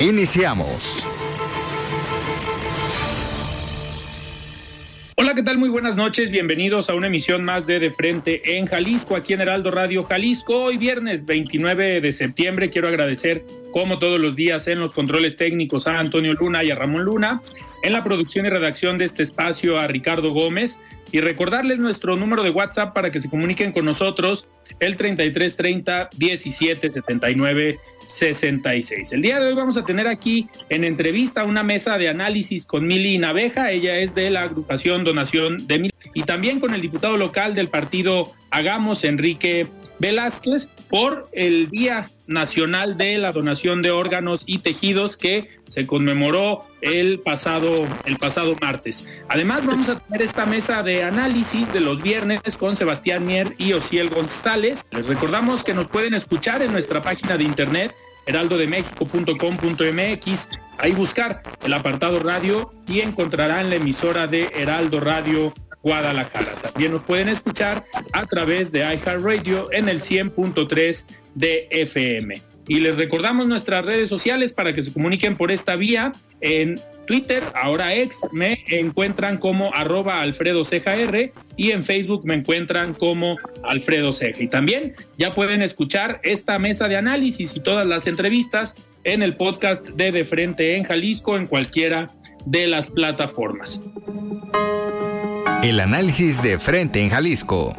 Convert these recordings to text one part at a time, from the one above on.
Iniciamos. Hola, ¿qué tal? Muy buenas noches. Bienvenidos a una emisión más de De Frente en Jalisco, aquí en Heraldo Radio Jalisco. Hoy viernes 29 de septiembre quiero agradecer, como todos los días, en los controles técnicos a Antonio Luna y a Ramón Luna, en la producción y redacción de este espacio a Ricardo Gómez y recordarles nuestro número de WhatsApp para que se comuniquen con nosotros, el 3330 1779 66. El día de hoy vamos a tener aquí en entrevista una mesa de análisis con Mili Naveja, ella es de la agrupación Donación de Mili, y también con el diputado local del partido Hagamos, Enrique Velázquez, por el Día Nacional de la Donación de Órganos y Tejidos que se conmemoró el pasado, el pasado martes. Además, vamos a tener esta mesa de análisis de los viernes con Sebastián Mier y Ociel González. Les recordamos que nos pueden escuchar en nuestra página de internet heraldodemexico.com.mx, ahí buscar el apartado radio y encontrarán la emisora de Heraldo Radio Guadalajara. También nos pueden escuchar a través de iHeartRadio en el 100.3 de FM. Y les recordamos nuestras redes sociales para que se comuniquen por esta vía. En Twitter, ahora ex, me encuentran como arroba Alfredo Ceja R y en Facebook me encuentran como Alfredo Ceja. Y también ya pueden escuchar esta mesa de análisis y todas las entrevistas en el podcast de De Frente en Jalisco en cualquiera de las plataformas. El análisis de Frente en Jalisco.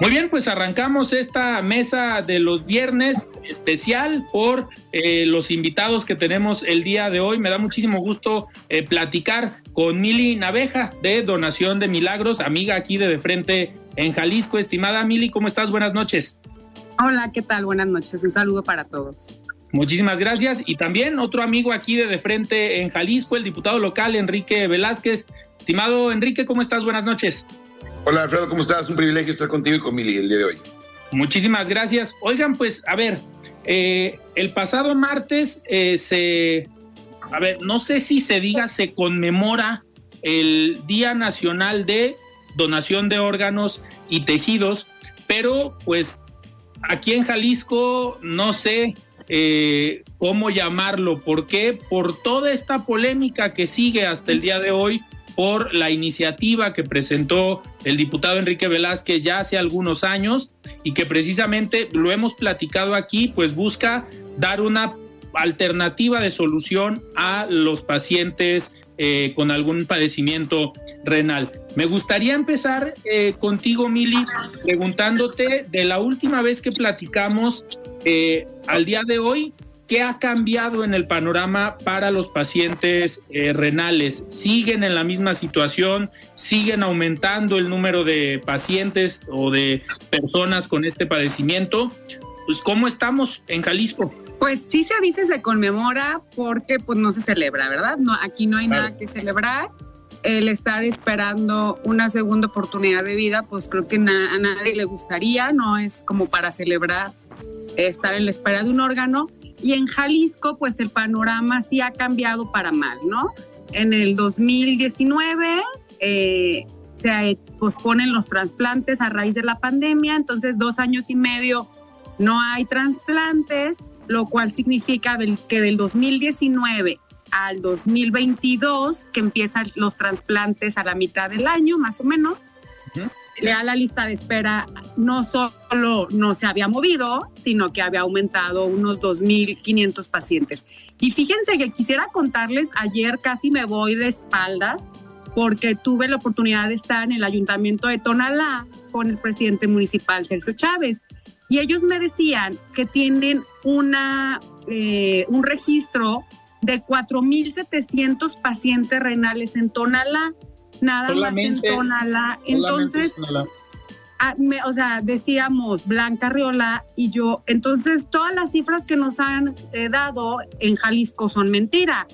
Muy bien, pues arrancamos esta mesa de los viernes especial por eh, los invitados que tenemos el día de hoy. Me da muchísimo gusto eh, platicar con Mili Naveja de Donación de Milagros, amiga aquí de De Frente en Jalisco. Estimada Mili, ¿cómo estás? Buenas noches. Hola, ¿qué tal? Buenas noches. Un saludo para todos. Muchísimas gracias. Y también otro amigo aquí de De Frente en Jalisco, el diputado local Enrique Velázquez. Estimado Enrique, ¿cómo estás? Buenas noches. Hola Alfredo, ¿cómo estás? Un privilegio estar contigo y con Mili el día de hoy. Muchísimas gracias. Oigan, pues, a ver, eh, el pasado martes eh, se, a ver, no sé si se diga, se conmemora el Día Nacional de Donación de Órganos y Tejidos, pero pues aquí en Jalisco no sé eh, cómo llamarlo. ¿Por qué? Por toda esta polémica que sigue hasta el día de hoy por la iniciativa que presentó el diputado Enrique Velázquez ya hace algunos años y que precisamente lo hemos platicado aquí, pues busca dar una alternativa de solución a los pacientes eh, con algún padecimiento renal. Me gustaría empezar eh, contigo, Mili, preguntándote de la última vez que platicamos eh, al día de hoy, ¿Qué ha cambiado en el panorama para los pacientes eh, renales? ¿Siguen en la misma situación? ¿Siguen aumentando el número de pacientes o de personas con este padecimiento? Pues, ¿cómo estamos en Jalisco? Pues sí se avisa, se conmemora porque pues no se celebra, ¿verdad? No, aquí no hay nada que celebrar. El estar esperando una segunda oportunidad de vida, pues creo que a nadie le gustaría, no es como para celebrar estar en la espera de un órgano y en Jalisco, pues el panorama sí ha cambiado para mal, ¿no? En el 2019 eh, se posponen los trasplantes a raíz de la pandemia, entonces dos años y medio no hay trasplantes, lo cual significa que del 2019 al 2022, que empiezan los trasplantes a la mitad del año, más o menos, ya la lista de espera no solo no se había movido, sino que había aumentado unos 2.500 pacientes. Y fíjense que quisiera contarles, ayer casi me voy de espaldas porque tuve la oportunidad de estar en el ayuntamiento de Tonalá con el presidente municipal Sergio Chávez. Y ellos me decían que tienen una, eh, un registro de 4.700 pacientes renales en Tonalá nada más en Tonalá. Entonces, ah, o sea, decíamos Blanca Riola y yo, entonces todas las cifras que nos han eh, dado en Jalisco son mentira,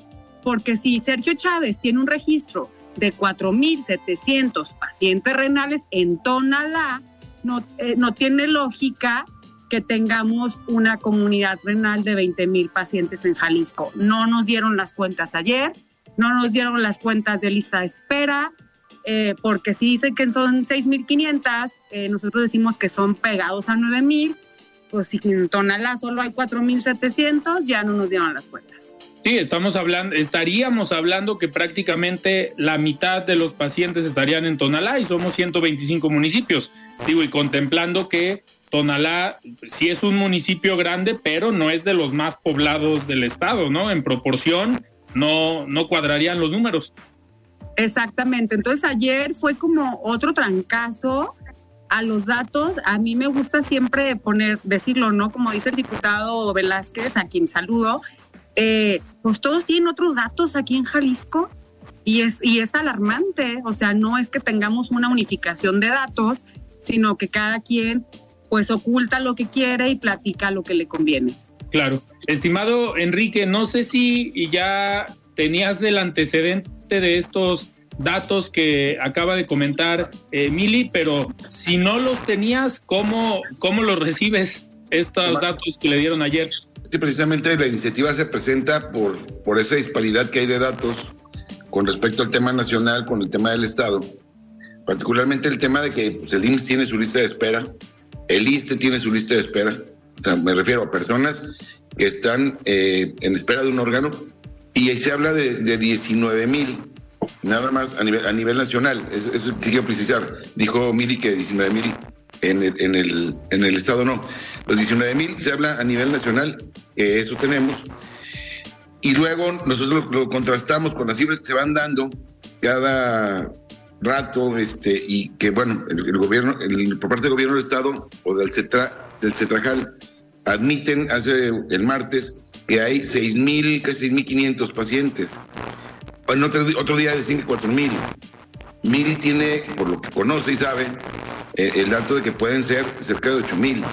porque si Sergio Chávez tiene un registro de 4.700 pacientes renales en Tonalá, no, eh, no tiene lógica que tengamos una comunidad renal de 20 mil pacientes en Jalisco. No nos dieron las cuentas ayer, no nos dieron las cuentas de lista de espera, eh, porque si dicen que son 6.500, eh, nosotros decimos que son pegados a 9.000, pues si en Tonalá solo hay 4.700, ya no nos dieron las cuentas. Sí, estamos hablando, estaríamos hablando que prácticamente la mitad de los pacientes estarían en Tonalá y somos 125 municipios. Digo, y contemplando que Tonalá sí es un municipio grande, pero no es de los más poblados del estado, ¿no? En proporción, no, no cuadrarían los números. Exactamente. Entonces ayer fue como otro trancazo a los datos. A mí me gusta siempre poner, decirlo, ¿no? Como dice el diputado Velázquez, a quien saludo, eh, pues todos tienen otros datos aquí en Jalisco y es, y es alarmante. O sea, no es que tengamos una unificación de datos, sino que cada quien pues oculta lo que quiere y platica lo que le conviene. Claro. Estimado Enrique, no sé si ya tenías el antecedente de estos datos que acaba de comentar eh, Mili, pero si no los tenías, ¿cómo, cómo los recibes estos datos que le dieron ayer? Sí, precisamente la iniciativa se presenta por, por esa disparidad que hay de datos con respecto al tema nacional, con el tema del Estado, particularmente el tema de que pues, el IMSS tiene su lista de espera, el ISTE tiene su lista de espera, me refiero a personas que están eh, en espera de un órgano y ahí se habla de, de 19 mil, nada más a nivel, a nivel nacional. Eso, eso quiero precisar. Dijo Mili que 19 mil en el, en, el, en el estado no. Los 19 mil se habla a nivel nacional, que eso tenemos. Y luego nosotros lo, contrastamos con las cifras que se van dando cada rato, este, y que bueno, el, gobierno, por parte del gobierno del estado o del CETRA, del CETRAJAL, admiten hace el martes que hay 6.000, casi 6.500 pacientes. Bueno, otro, otro día decían que 4.000. Mili tiene, por lo que conoce y sabe, eh, el dato de que pueden ser cerca de 8.000.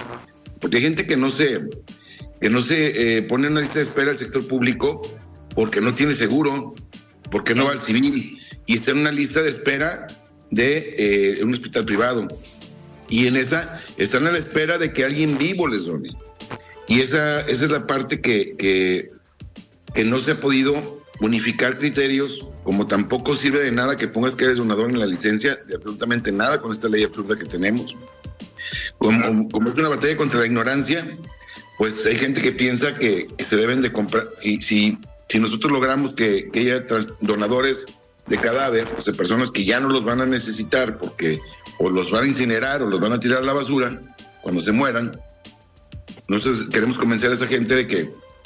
Porque hay gente que no se, que no se eh, pone en una lista de espera al sector público porque no tiene seguro, porque no va al civil y está en una lista de espera de eh, un hospital privado. Y en esa están a la espera de que alguien vivo les done. Y esa, esa es la parte que, que, no se ha podido unificar criterios, como tampoco sirve de nada que pongas que eres donador en la licencia, de absolutamente nada con esta ley absurda que tenemos. Como, como es una batalla contra la ignorancia, pues hay gente que piensa que, se deben de comprar, y si, si nosotros logramos que, que haya donadores de cadáver, pues de personas que ya no los van a necesitar porque o los van a incinerar o los van a tirar a la basura cuando se mueran, nosotros queremos convencer a esa gente de que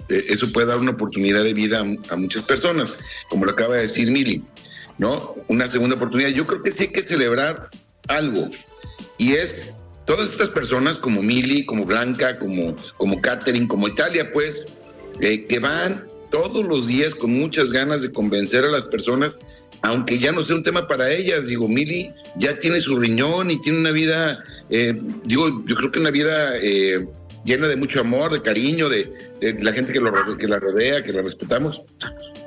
eh, eso puede dar una oportunidad de vida a, muchas personas, como lo acaba de decir Mili, ¿no? Una segunda oportunidad. Yo creo que sí hay que celebrar algo, y es todas estas personas como Mili, como Blanca, como, como Catherine, como Italia, pues, eh, que van todos los días con muchas ganas de convencer a las personas, aunque ya no sea un tema para ellas. Digo, Mili ya tiene su riñón y tiene una vida, eh, digo, yo creo que una vida llena de mucho amor, de cariño, de, la gente que, lo, que la rodea, que la respetamos.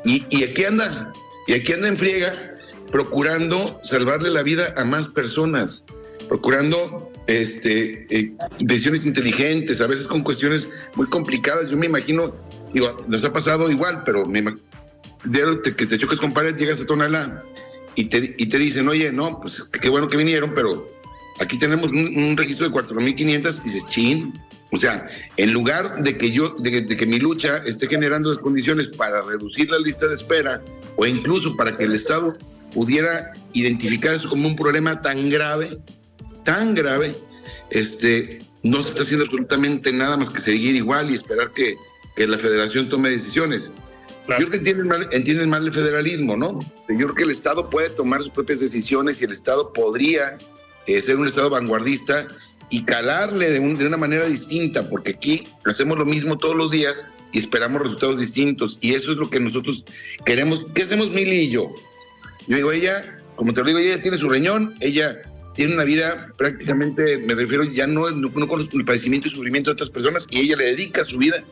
Y, y aquí anda, y aquí anda en friega, procurando salvarle la vida a más personas, procurando este, eh, decisiones inteligentes, a veces con cuestiones muy complicadas. Yo me imagino, digo, nos ha pasado igual, pero me que te choques con pared, llegas a Tonalá y te, y te dicen, oye, no, pues qué bueno que vinieron, pero aquí tenemos un, registro de 4.500 y dices, chin, o sea, en lugar de que yo, de que, mi lucha esté generando las condiciones para reducir la lista de espera o incluso para que el Estado pudiera identificar eso como un problema tan grave, tan grave, este, no se está haciendo absolutamente nada más que seguir igual y esperar que, que la federación tome decisiones. Yo creo que entienden mal, entienden mal el federalismo, ¿no? Yo creo que el Estado puede tomar sus propias decisiones y el Estado podría eh, ser un Estado vanguardista y calarle de, de, una manera distinta, porque aquí hacemos lo mismo todos los días y esperamos resultados distintos. Y eso es lo que nosotros queremos. ¿Qué hacemos Mili y yo? Yo digo, ella, como te lo digo, ella tiene su riñón, ella tiene una vida prácticamente, me refiero, ya no, no, no con el padecimiento y sufrimiento de otras personas, y ella le dedica su vida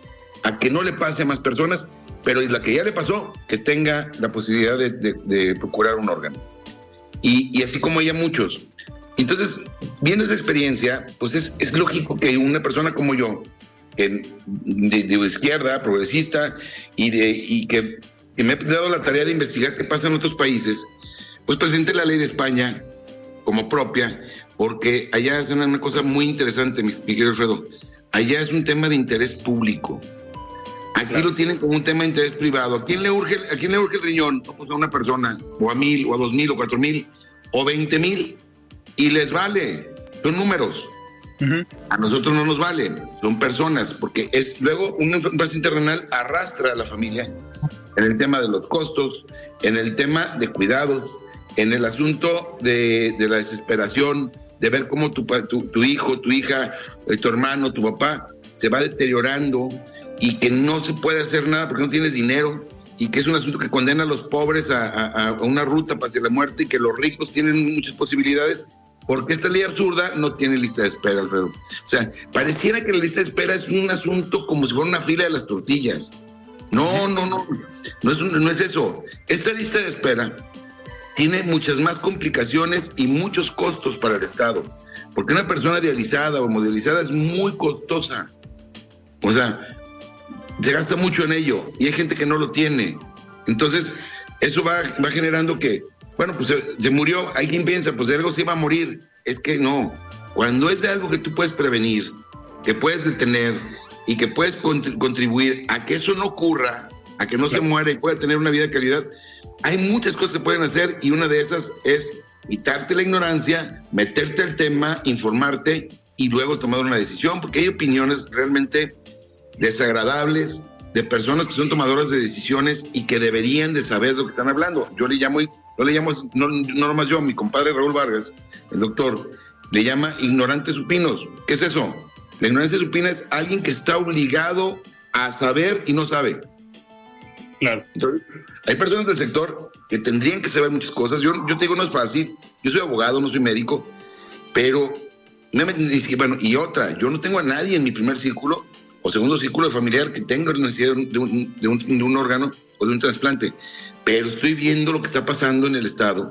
a que no le pase a más personas, pero la que ya le pasó, que tenga la posibilidad de, de, de procurar un órgano. Y, y, así como ella, muchos. Entonces, viendo esa experiencia, pues es, es lógico que una persona como yo, que de, de, izquierda, progresista, y, de, y que, que, me he dado la tarea de investigar qué pasa en otros países, pues presente la ley de España como propia, porque allá es una, cosa muy interesante, mi querido Alfredo. Allá es un tema de interés público. Aquí claro. lo tienen como un tema de interés privado. ¿A quién le urge, a quién le urge el riñón? Pues a una persona, o a mil, o a dos mil, o cuatro mil, o veinte mil. Y les vale. Son números. Uh -huh. A nosotros no nos valen. Son personas. Porque es luego un paciente renal arrastra a la familia en el tema de los costos, en el tema de cuidados, en el asunto de, de la desesperación, de ver cómo tu, tu, tu hijo, tu hija, tu hermano, tu papá se va deteriorando y que no se puede hacer nada porque no tienes dinero y que es un asunto que condena a los pobres a, a, a una ruta hacia la muerte y que los ricos tienen muchas posibilidades porque esta ley absurda no tiene lista de espera, Alfredo. O sea, pareciera que la lista de espera es un asunto como si fuera una fila de las tortillas. No, no, no, no es, no es eso. Esta lista de espera tiene muchas más complicaciones y muchos costos para el Estado, porque una persona dializada o modelizada es muy costosa. O sea, se gasta mucho en ello y hay gente que no lo tiene. Entonces, eso va, va generando que, bueno, pues se, se, murió, hay quien piensa, pues de algo se iba a morir. Es que no. Cuando es de algo que tú puedes prevenir, que puedes detener y que puedes contribuir a que eso no ocurra, a que no claro. se muera y pueda tener una vida de calidad, hay muchas cosas que pueden hacer y una de esas es quitarte la ignorancia, meterte al tema, informarte y luego tomar una decisión, porque hay opiniones realmente desagradables de personas que son tomadoras de decisiones y que deberían de saber lo que están hablando. Yo le llamo, no le llamo, no, no nomás yo, mi compadre Raúl Vargas, el doctor, le llama ignorantes supinos. ¿Qué es eso? La ignorancia supina es alguien que está obligado a saber y no sabe. Claro. Entonces, hay personas del sector que tendrían que saber muchas cosas. Yo, yo te digo, no es fácil. Yo soy abogado, no soy médico, pero, bueno, y otra, yo no tengo a nadie en mi primer círculo o segundo círculo familiar que tenga necesidad de un, de, un, de un, órgano o de un trasplante. Pero estoy viendo lo que está pasando en el Estado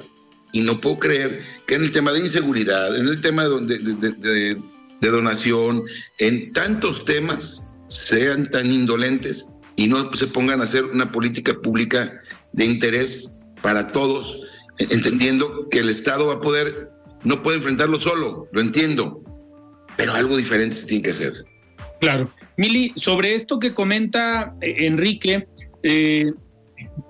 y no puedo creer que en el tema de inseguridad, en el tema de, de, donación, en tantos temas sean tan indolentes y no se pongan a hacer una política pública de interés para todos, entendiendo que el Estado va a poder, no puede enfrentarlo solo, lo entiendo, pero algo diferente se tiene que hacer. Claro. Mili, sobre esto que comenta eh, Enrique, eh,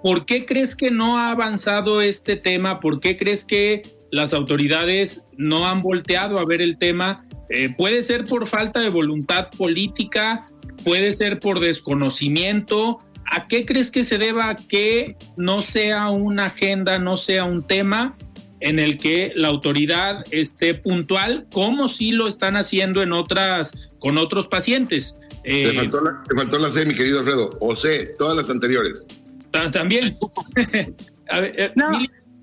¿por qué crees que no ha avanzado este tema? ¿Por qué crees que las autoridades no han volteado a ver el tema? Eh, puede ser por falta de voluntad política, puede ser por desconocimiento. ¿A qué crees que se deba que no sea una agenda, no sea un tema en el que la autoridad esté puntual, como si lo están haciendo en otras, con otros pacientes? Eh, te, faltó la, te, faltó la, C, mi querido Alfredo, o C, todas las anteriores. También. a, ver, eh, no.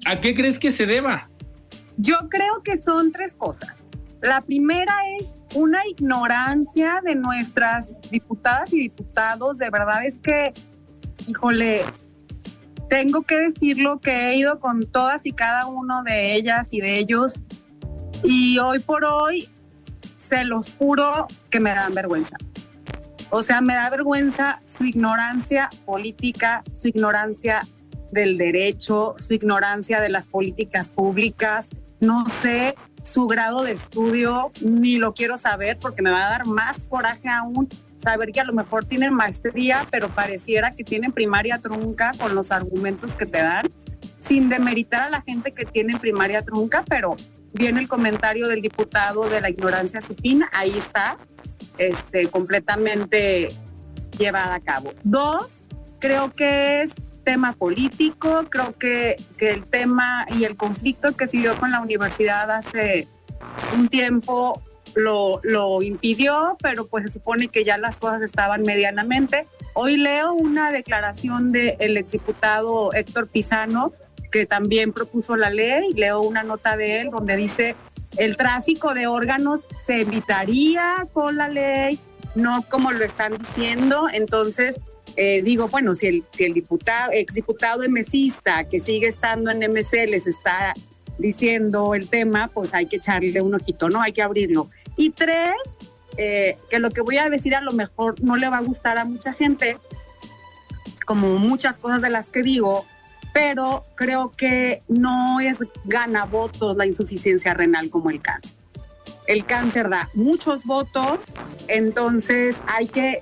¿A qué crees que se deba? Yo creo que son tres cosas. La primera es una ignorancia de nuestras diputadas y diputados. De verdad es que, híjole, tengo que decirlo que he ido con todas y cada uno de ellas y de ellos y hoy por hoy se los juro que me dan vergüenza. O sea, me da vergüenza su ignorancia política, su ignorancia del derecho, su ignorancia de las políticas públicas. No sé su grado de estudio, ni lo quiero saber porque me va a dar más coraje aún saber que a lo mejor tienen maestría, pero pareciera que tienen primaria trunca con los argumentos que te dan, sin demeritar a la gente que tiene primaria trunca, pero viene el comentario del diputado de la ignorancia supina, ahí está, este, completamente llevada a cabo. Dos, creo que es tema político, creo que, que el tema y el conflicto que siguió con la universidad hace un tiempo lo, lo, impidió, pero pues se supone que ya las cosas estaban medianamente. Hoy leo una declaración del el exdiputado Héctor Pizano, también propuso la ley, leo una nota de él donde dice el tráfico de órganos se evitaría con la ley, no como lo están diciendo. Entonces, eh, digo, bueno, si el, si el diputado, exdiputado MCista que sigue estando en MC les está diciendo el tema, pues hay que echarle un ojito, ¿no? Hay que abrirlo. Y tres, eh, que lo que voy a decir a lo mejor no le va a gustar a mucha gente, como muchas cosas de las que digo, pero creo que no es gana votos la insuficiencia renal como el cáncer. El cáncer da muchos votos, entonces hay que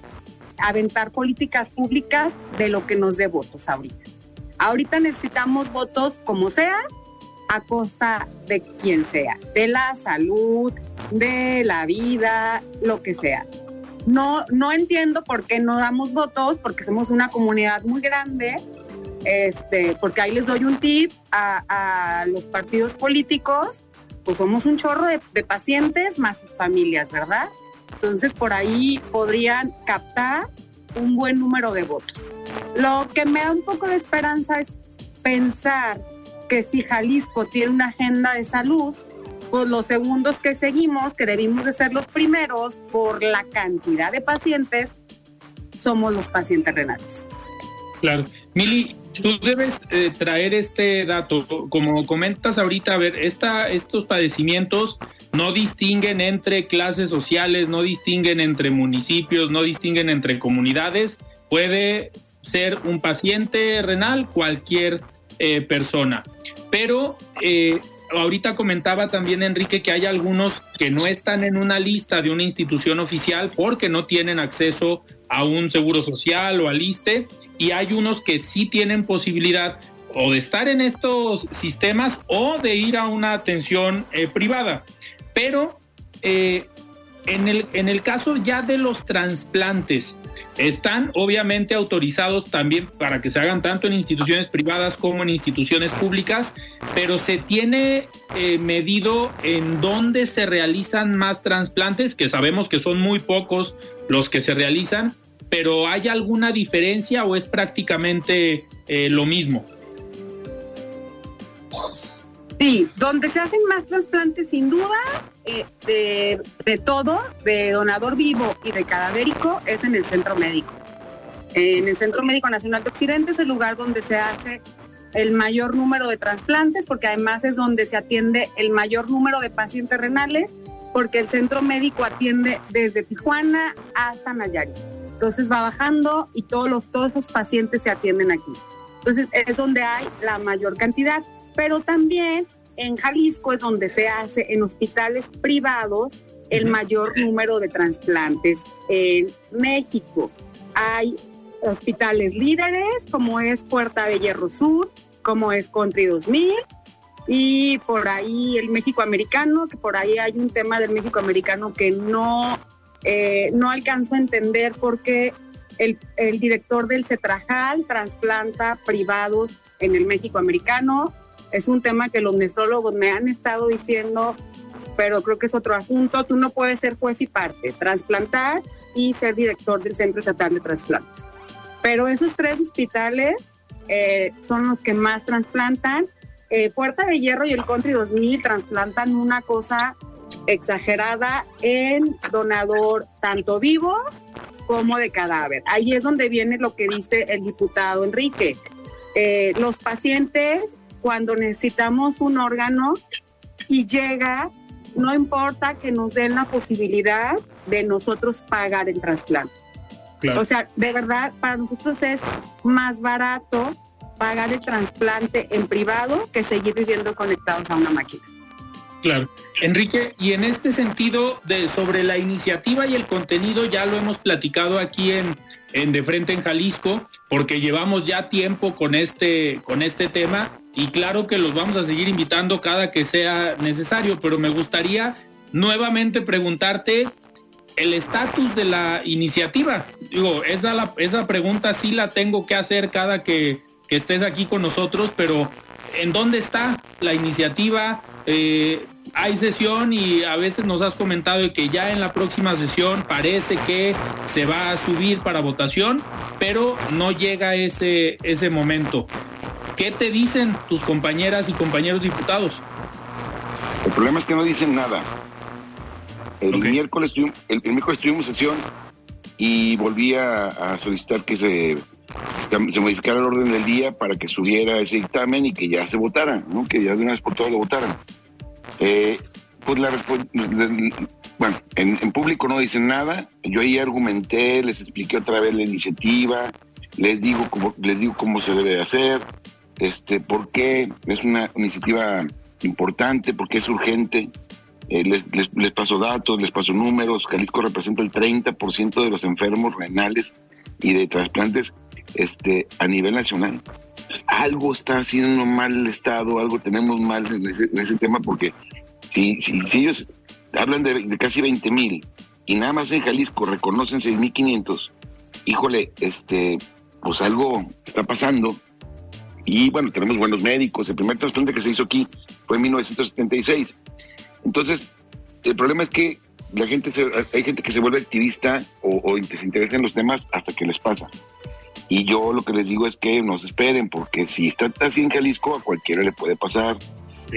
aventar políticas públicas de lo que nos dé votos ahorita. Ahorita necesitamos votos como sea, a costa de quien sea, de la salud, de la vida, lo que sea. No, no entiendo por qué no damos votos, porque somos una comunidad muy grande, este, porque ahí les doy un tip a, a los partidos políticos, pues somos un chorro de, de pacientes más sus familias, ¿verdad? Entonces por ahí podrían captar un buen número de votos. Lo que me da un poco de esperanza es pensar que si Jalisco tiene una agenda de salud, pues los segundos que seguimos, que debimos de ser los primeros por la cantidad de pacientes, somos los pacientes renales. Claro. Mili, tú debes eh, traer este dato. Como comentas ahorita, a ver, esta, estos padecimientos no distinguen entre clases sociales, no distinguen entre municipios, no distinguen entre comunidades. Puede ser un paciente renal cualquier eh, persona. Pero eh, ahorita comentaba también Enrique que hay algunos que no están en una lista de una institución oficial porque no tienen acceso a un seguro social o al ISTE y hay unos que sí tienen posibilidad o de estar en estos sistemas o de ir a una atención eh, privada. Pero en el, en el caso ya de los trasplantes, están obviamente autorizados también para que se hagan tanto en instituciones privadas como en instituciones públicas, pero se tiene eh, medido en dónde se realizan más trasplantes, que sabemos que son muy pocos los que se realizan, pero ¿hay alguna diferencia o es prácticamente eh, lo mismo? Sí, donde se hacen más trasplantes sin duda eh, de, todo, de donador vivo y de cadavérico, es en el centro médico. En el Centro Médico Nacional de Occidente es el lugar donde se hace el mayor número de trasplantes, porque además es donde se atiende el mayor número de pacientes renales, porque el centro médico atiende desde Tijuana hasta Nayarit. Entonces va bajando y todos, los, todos esos pacientes se atienden aquí. Entonces es donde hay la mayor cantidad pero también en Jalisco es donde se hace en hospitales privados el mayor número de trasplantes en México. Hay hospitales líderes como es Puerta de Hierro Sur, como es Country 2000 y por ahí el México Americano, que por ahí hay un tema del México Americano que no, eh, no alcanzo a entender porque el, el director del Cetrajal trasplanta privados en el México Americano es un tema que los nefrólogos me han estado diciendo, pero creo que es otro asunto. Tú no puedes ser juez y parte, trasplantar y ser director del Centro Estatal de Trasplantes. Pero esos tres hospitales eh, son los que más trasplantan. Eh, Puerta de Hierro y el Country 2000 trasplantan una cosa exagerada en donador tanto vivo como de cadáver. Ahí es donde viene lo que dice el diputado Enrique. Eh, los pacientes cuando necesitamos un órgano y llega, no importa que nos den la posibilidad de nosotros pagar el trasplante. O sea, de verdad, para nosotros es más barato pagar el trasplante en privado que seguir viviendo conectados a una máquina. Claro. Enrique, y en este sentido, sobre la iniciativa y el contenido, ya lo hemos platicado aquí en, De Frente en Jalisco, porque llevamos ya tiempo con este, con este tema y claro que los vamos a seguir invitando cada que sea necesario, pero me gustaría nuevamente preguntarte el estatus de la iniciativa. Digo, esa, esa pregunta sí la tengo que hacer cada que, estés aquí con nosotros, pero ¿en dónde está la iniciativa? Eh, hay sesión y a veces nos has comentado que ya en la próxima sesión parece que se va a subir para votación, pero no llega ese, ese momento. ¿Qué te dicen tus compañeras y compañeros diputados? El problema es que no dicen nada. El miércoles el, miércoles tuvimos sesión y volví a, solicitar que se, se, modificara el orden del día para que subiera ese dictamen y que ya se votara, ¿no? que ya de una vez por todas lo votaran. Eh, pues la bueno, en, público no dicen nada. Yo ahí argumenté, les expliqué otra vez la iniciativa, les digo cómo, les digo cómo se debe hacer, este, por qué es una iniciativa importante, porque es urgente. Eh, les, les, paso datos, les paso números. Jalisco representa el 30% de los enfermos renales y de trasplantes este, a nivel nacional. Algo está haciendo mal el Estado, algo tenemos mal en ese, tema, porque si, si, ellos hablan de, casi 20 mil y nada más en Jalisco reconocen 6.500, híjole, este, pues algo está pasando. Y bueno, tenemos buenos médicos. El primer trasplante que se hizo aquí fue en 1976 entonces, el problema es que la gente hay gente que se vuelve activista o, o, se interesa en los temas hasta que les pasa. Y yo lo que les digo es que no se esperen, porque si está así en Jalisco, a cualquiera le puede pasar.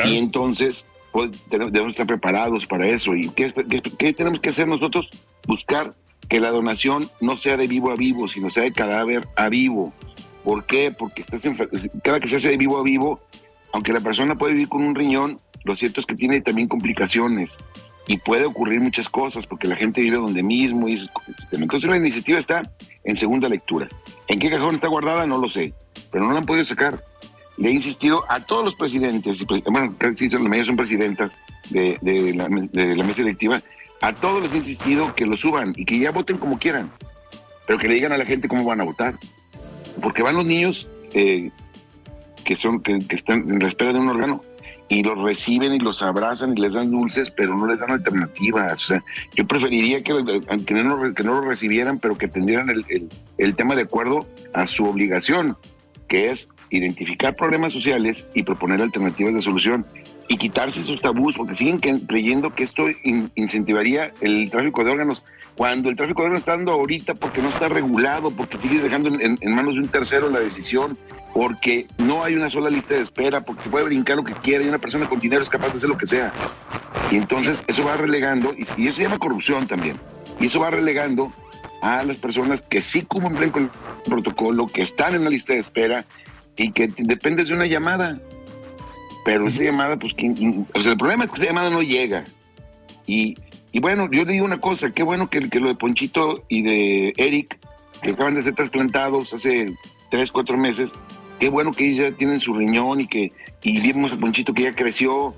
Y entonces pues, debemos estar preparados para eso. ¿Y qué, qué, tenemos que hacer nosotros? Buscar que la donación no sea de vivo a vivo, sino sea de cadáver a vivo. ¿Por qué? Porque estás cada que se hace de vivo a vivo, aunque la persona puede vivir con un riñón, lo cierto es que tiene también complicaciones y puede ocurrir muchas cosas porque la gente vive donde mismo. Y entonces la iniciativa está en segunda lectura. ¿En qué cajón está guardada? No lo sé, pero no la han podido sacar. Le he insistido a todos los presidentes, y bueno, casi la mayoría son presidentas de, la, mesa electiva, a todos les he insistido que lo suban y que ya voten como quieran, pero que le digan a la gente cómo van a votar. Porque van los niños eh, que, son, que están en la espera de un órgano y los reciben y los abrazan y les dan dulces, pero no les dan alternativas. O sea, yo preferiría que, que, no, que no lo recibieran, pero que tendieran el, el, tema de acuerdo a su obligación, que es identificar problemas sociales y proponer alternativas de solución y quitarse esos tabús, porque siguen creyendo que esto incentivaría el tráfico de órganos, cuando el tráfico de órganos está dando ahorita porque no está regulado, porque sigue dejando en, en manos de un tercero la decisión, porque no hay una sola lista de espera, porque se puede brincar lo que quiera y una persona con dinero es capaz de hacer lo que sea. Y entonces eso va relegando, y, eso se llama corrupción también, y eso va relegando a las personas que sí cumplen con el protocolo, que están en la lista de espera y que depende de una llamada. Pero esa llamada, pues, el problema es que esa llamada no llega. Y, bueno, yo le digo una cosa, qué bueno que, que lo de Ponchito y de Eric, que acaban de ser trasplantados hace tres, cuatro meses, qué bueno que ya tienen su riñón y que y vimos a Ponchito que ya creció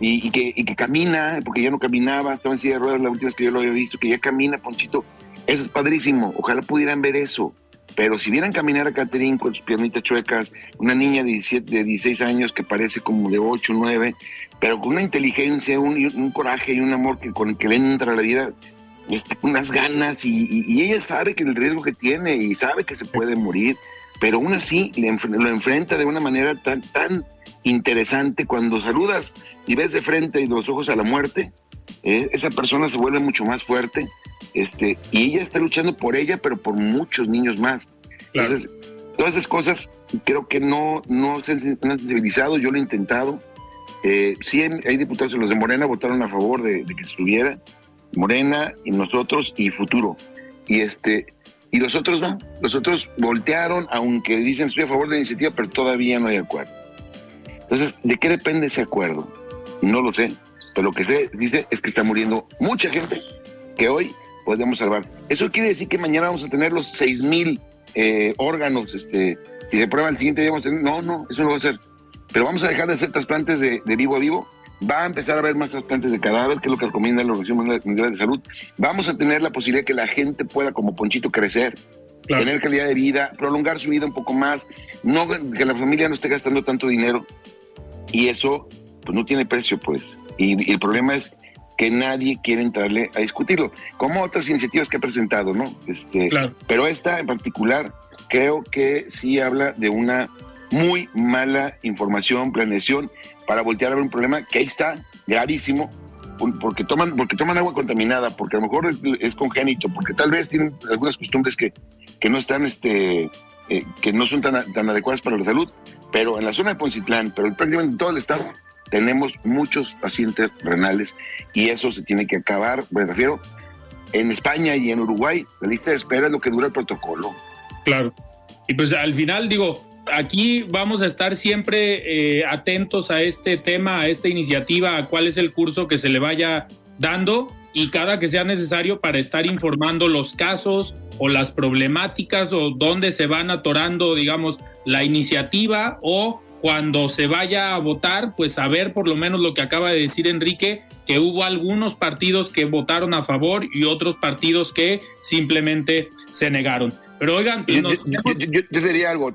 y, que, camina, porque ya no caminaba, estaba en silla de ruedas la última vez que yo lo había visto, que ya camina Ponchito. Eso es padrísimo, ojalá pudieran ver eso. Pero si vieran caminar a Catherine con sus piernitas chuecas, una niña de, 17, de 16 años que parece como de 8, 9, pero con una inteligencia, un, coraje y un amor que, con el que le entra la vida, este, unas ganas, y, y, ella sabe que el riesgo que tiene y sabe que se puede morir, pero aún así lo enfrenta de una manera tan, tan interesante. Cuando saludas y ves de frente y los ojos a la muerte, eh, esa persona se vuelve mucho más fuerte este, y ella está luchando por ella, pero por muchos niños más. Entonces, todas esas cosas creo que no, no se han sensibilizado, yo lo he intentado. Eh, sí hay, diputados, los de Morena votaron a favor de, de que estuviera, Morena y nosotros y Futuro. Y este, y los otros no. Los otros voltearon, aunque dicen estoy a favor de la iniciativa, pero todavía no hay acuerdo. Entonces, ¿de qué depende ese acuerdo? No lo sé, pero lo que se dice es que está muriendo mucha gente que hoy podemos salvar. Eso quiere decir que mañana vamos a tener los 6 mil eh, órganos. Este, si se prueba el siguiente día, vamos a tener. No, no, eso no va a ser. Pero vamos a dejar de hacer trasplantes de, de vivo a vivo va a empezar a haber más trasplantes de cadáver, que es lo que recomienda la Organización Mundial de Salud. Vamos a tener la posibilidad de que la gente pueda, como Ponchito, crecer. tener calidad de vida, prolongar su vida un poco más, no que la familia no esté gastando tanto dinero. Y eso, pues no tiene precio, pues. Y, el problema es que nadie quiere entrarle a discutirlo, como otras iniciativas que ha presentado, ¿no? Este, Pero esta en particular creo que sí habla de una muy mala información, planeación para voltear a ver un problema que ahí está, gravísimo, porque toman, porque toman agua contaminada, porque a lo mejor es, congénito, porque tal vez tienen algunas costumbres que, que no están, este, eh, que no son tan, tan adecuadas para la salud, pero en la zona de Poncitlán, pero prácticamente en todo el estado, tenemos muchos pacientes renales y eso se tiene que acabar, me refiero, en España y en Uruguay, la lista de espera es lo que dura el protocolo. Claro. Y pues al final digo, aquí vamos a estar siempre eh, atentos a este tema, a esta iniciativa, a cuál es el curso que se le vaya dando y cada que sea necesario para estar informando los casos o las problemáticas o dónde se van atorando, digamos, la iniciativa o cuando se vaya a votar, pues saber por lo menos lo que acaba de decir Enrique, que hubo algunos partidos que votaron a favor y otros partidos que simplemente se negaron. Pero oigan, yo, yo diría algo,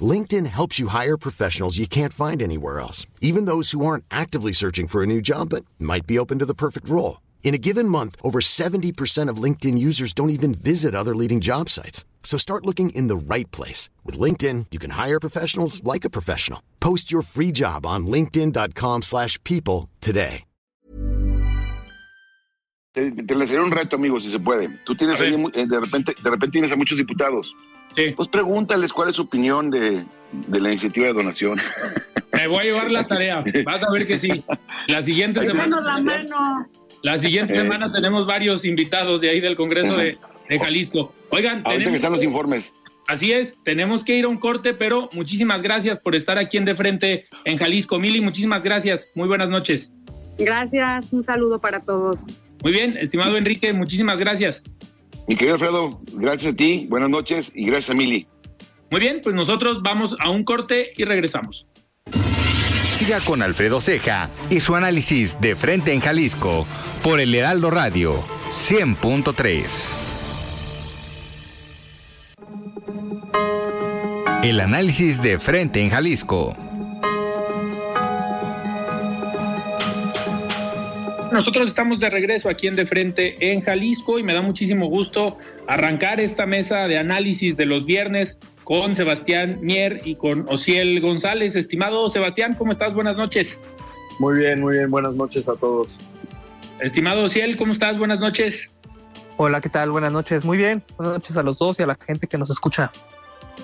LinkedIn helps you hire professionals you can't find anywhere else, even those who aren't actively searching for a new job but might be open to the perfect role. In a given month, over 70% of LinkedIn users don't even visit other leading job sites. So start looking in the right place. With LinkedIn, you can hire professionals like a professional. Post your free job on linkedin.com slash people today. Te, te les un reto, amigos, si se puede. Tú tienes ahí, eh, de repente, de repente tienes a muchos diputados. Pues pregúntales cuál es su opinión de, la iniciativa de donación. Me voy a llevar la tarea. Vas a ver que sí. La siguiente semana. La, siguiente eh. semana tenemos varios invitados de ahí del Congreso de, Jalisco. Oigan, ahorita que están los informes. Así es, tenemos que ir a un corte, pero muchísimas gracias por estar aquí en De Frente en Jalisco. Mili, muchísimas gracias. Muy buenas noches. Gracias, un saludo para todos. Muy bien, estimado Enrique, muchísimas gracias. Mi querido Alfredo, gracias a ti, buenas noches y gracias a Mili. Muy bien, pues nosotros vamos a un corte y regresamos. Siga con Alfredo Ceja y su análisis de frente en Jalisco por el Heraldo Radio 100.3. El análisis de frente en Jalisco. Nosotros estamos de regreso aquí en De Frente en Jalisco y me da muchísimo gusto arrancar esta mesa de análisis de los viernes con Sebastián Mier y con Ociel González. Estimado Sebastián, ¿cómo estás? Buenas noches. Muy bien, muy bien. Buenas noches a todos. Estimado Ociel, ¿cómo estás? Buenas noches. Hola, ¿qué tal? Buenas noches. Muy bien. Buenas noches a los dos y a la gente que nos escucha.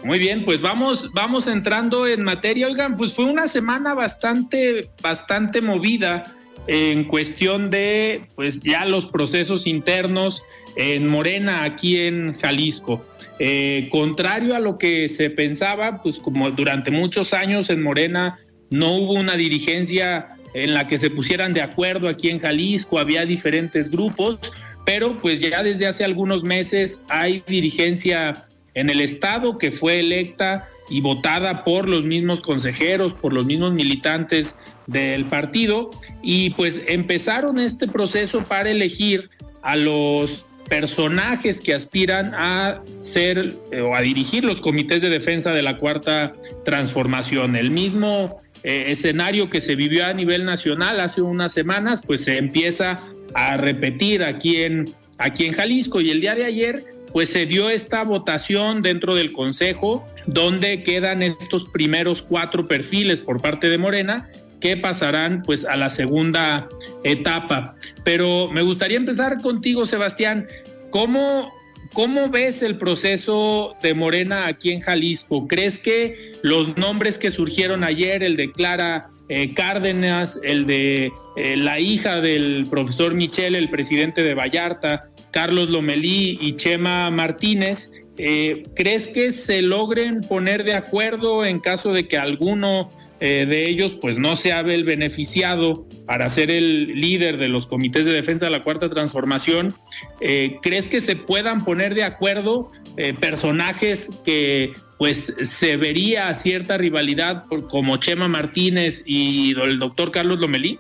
Muy bien, pues vamos, vamos entrando en materia. Oigan, pues fue una semana bastante, bastante movida en cuestión de pues ya los procesos internos en Morena aquí en Jalisco. Eh, contrario a lo que se pensaba, pues como durante muchos años en Morena no hubo una dirigencia en la que se pusieran de acuerdo aquí en Jalisco, había diferentes grupos, pero pues ya desde hace algunos meses hay dirigencia en el Estado que fue electa y votada por los mismos consejeros, por los mismos militantes del partido y pues empezaron este proceso para elegir a los personajes que aspiran a ser eh, o a dirigir los comités de defensa de la cuarta transformación. El mismo eh, escenario que se vivió a nivel nacional hace unas semanas, pues se empieza a repetir aquí en, aquí en Jalisco y el día de ayer pues se dio esta votación dentro del Consejo donde quedan estos primeros cuatro perfiles por parte de Morena que pasarán pues a la segunda etapa. Pero me gustaría empezar contigo, Sebastián. ¿Cómo, ¿Cómo ves el proceso de Morena aquí en Jalisco? ¿Crees que los nombres que surgieron ayer, el de Clara eh, Cárdenas, el de eh, la hija del profesor Michel, el presidente de Vallarta, Carlos Lomelí y Chema Martínez, eh, ¿crees que se logren poner de acuerdo en caso de que alguno de ellos pues no sea el beneficiado para ser el líder de los comités de defensa de la cuarta transformación? ¿Crees que se puedan poner de acuerdo personajes que pues se vería cierta rivalidad como Chema Martínez y el doctor Carlos Lomelí?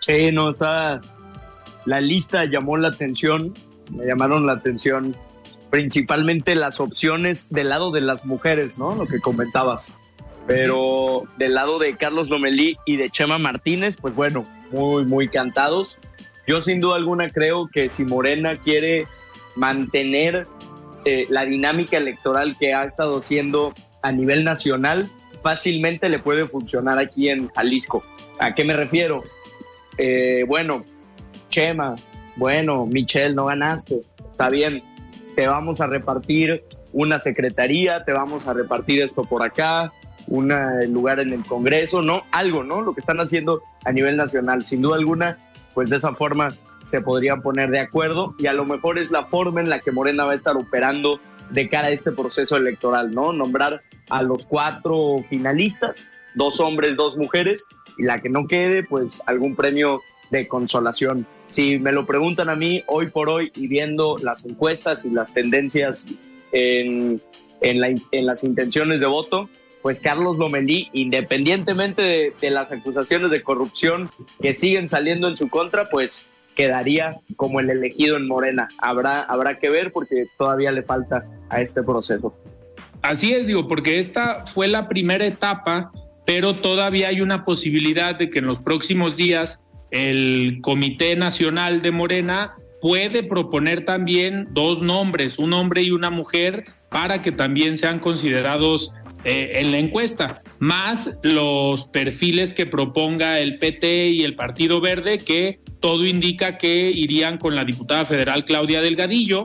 Sí, no, está. La lista llamó la atención, me llamaron la atención principalmente las opciones del lado de las mujeres, ¿no? Lo que comentabas. Pero del lado de Carlos Lomelí y de Chema Martínez, pues bueno, muy, muy cantados. Yo sin duda alguna creo que si Morena quiere mantener eh, la dinámica electoral que ha estado haciendo a nivel nacional, fácilmente le puede funcionar aquí en Jalisco. ¿A qué me refiero? Eh, bueno, Chema, bueno, Michelle, no ganaste, está bien, te vamos a repartir una secretaría, te vamos a repartir esto por acá, un lugar en el Congreso, ¿no? Algo, ¿no? Lo que están haciendo a nivel nacional, sin duda alguna, pues de esa forma se podrían poner de acuerdo y a lo mejor es la forma en la que Morena va a estar operando de cara a este proceso electoral, ¿no? Nombrar a los cuatro finalistas, dos hombres, dos mujeres, y la que no quede, pues algún premio de consolación. Si me lo preguntan a mí hoy por hoy y viendo las encuestas y las tendencias en, en, las intenciones de voto, pues Carlos Lomelí, independientemente de, las acusaciones de corrupción que siguen saliendo en su contra, pues quedaría como el elegido en Morena. Habrá, habrá que ver porque todavía le falta a este proceso. Así es, digo, porque esta fue la primera etapa pero todavía hay una posibilidad de que en los próximos días el Comité Nacional de Morena puede proponer también dos nombres, un hombre y una mujer, para que también sean considerados eh, en la encuesta, más los perfiles que proponga el PT y el Partido Verde, que todo indica que irían con la diputada federal Claudia Delgadillo,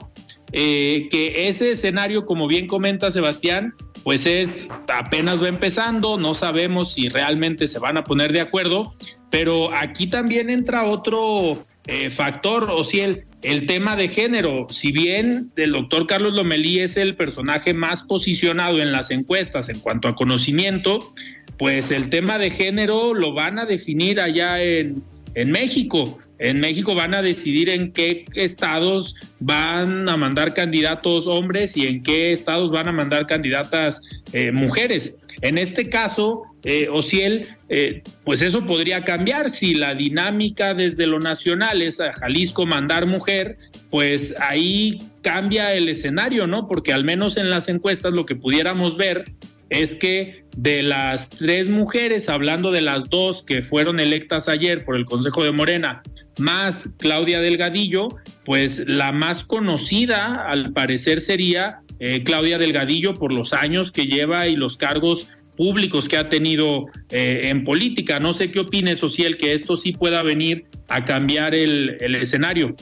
eh, que ese escenario, como bien comenta Sebastián, pues es apenas va empezando, no sabemos si realmente se van a poner de acuerdo, pero aquí también entra otro eh, factor, o si el, el tema de género, si bien el doctor Carlos Lomelí es el personaje más posicionado en las encuestas en cuanto a conocimiento, pues el tema de género lo van a definir allá en, en México. En México van a decidir en qué estados van a mandar candidatos hombres y en qué estados van a mandar candidatas eh, mujeres. En este caso, eh, Ociel, eh, pues eso podría cambiar si la dinámica desde lo nacional es a Jalisco mandar mujer, pues ahí cambia el escenario, ¿no? Porque al menos en las encuestas lo que pudiéramos ver es que de las tres mujeres, hablando de las dos que fueron electas ayer por el Consejo de Morena, más Claudia Delgadillo, pues la más conocida al parecer sería eh, Claudia Delgadillo por los años que lleva y los cargos públicos que ha tenido eh, en política. No sé qué opines, Ociel, que esto sí pueda venir a cambiar el, escenario.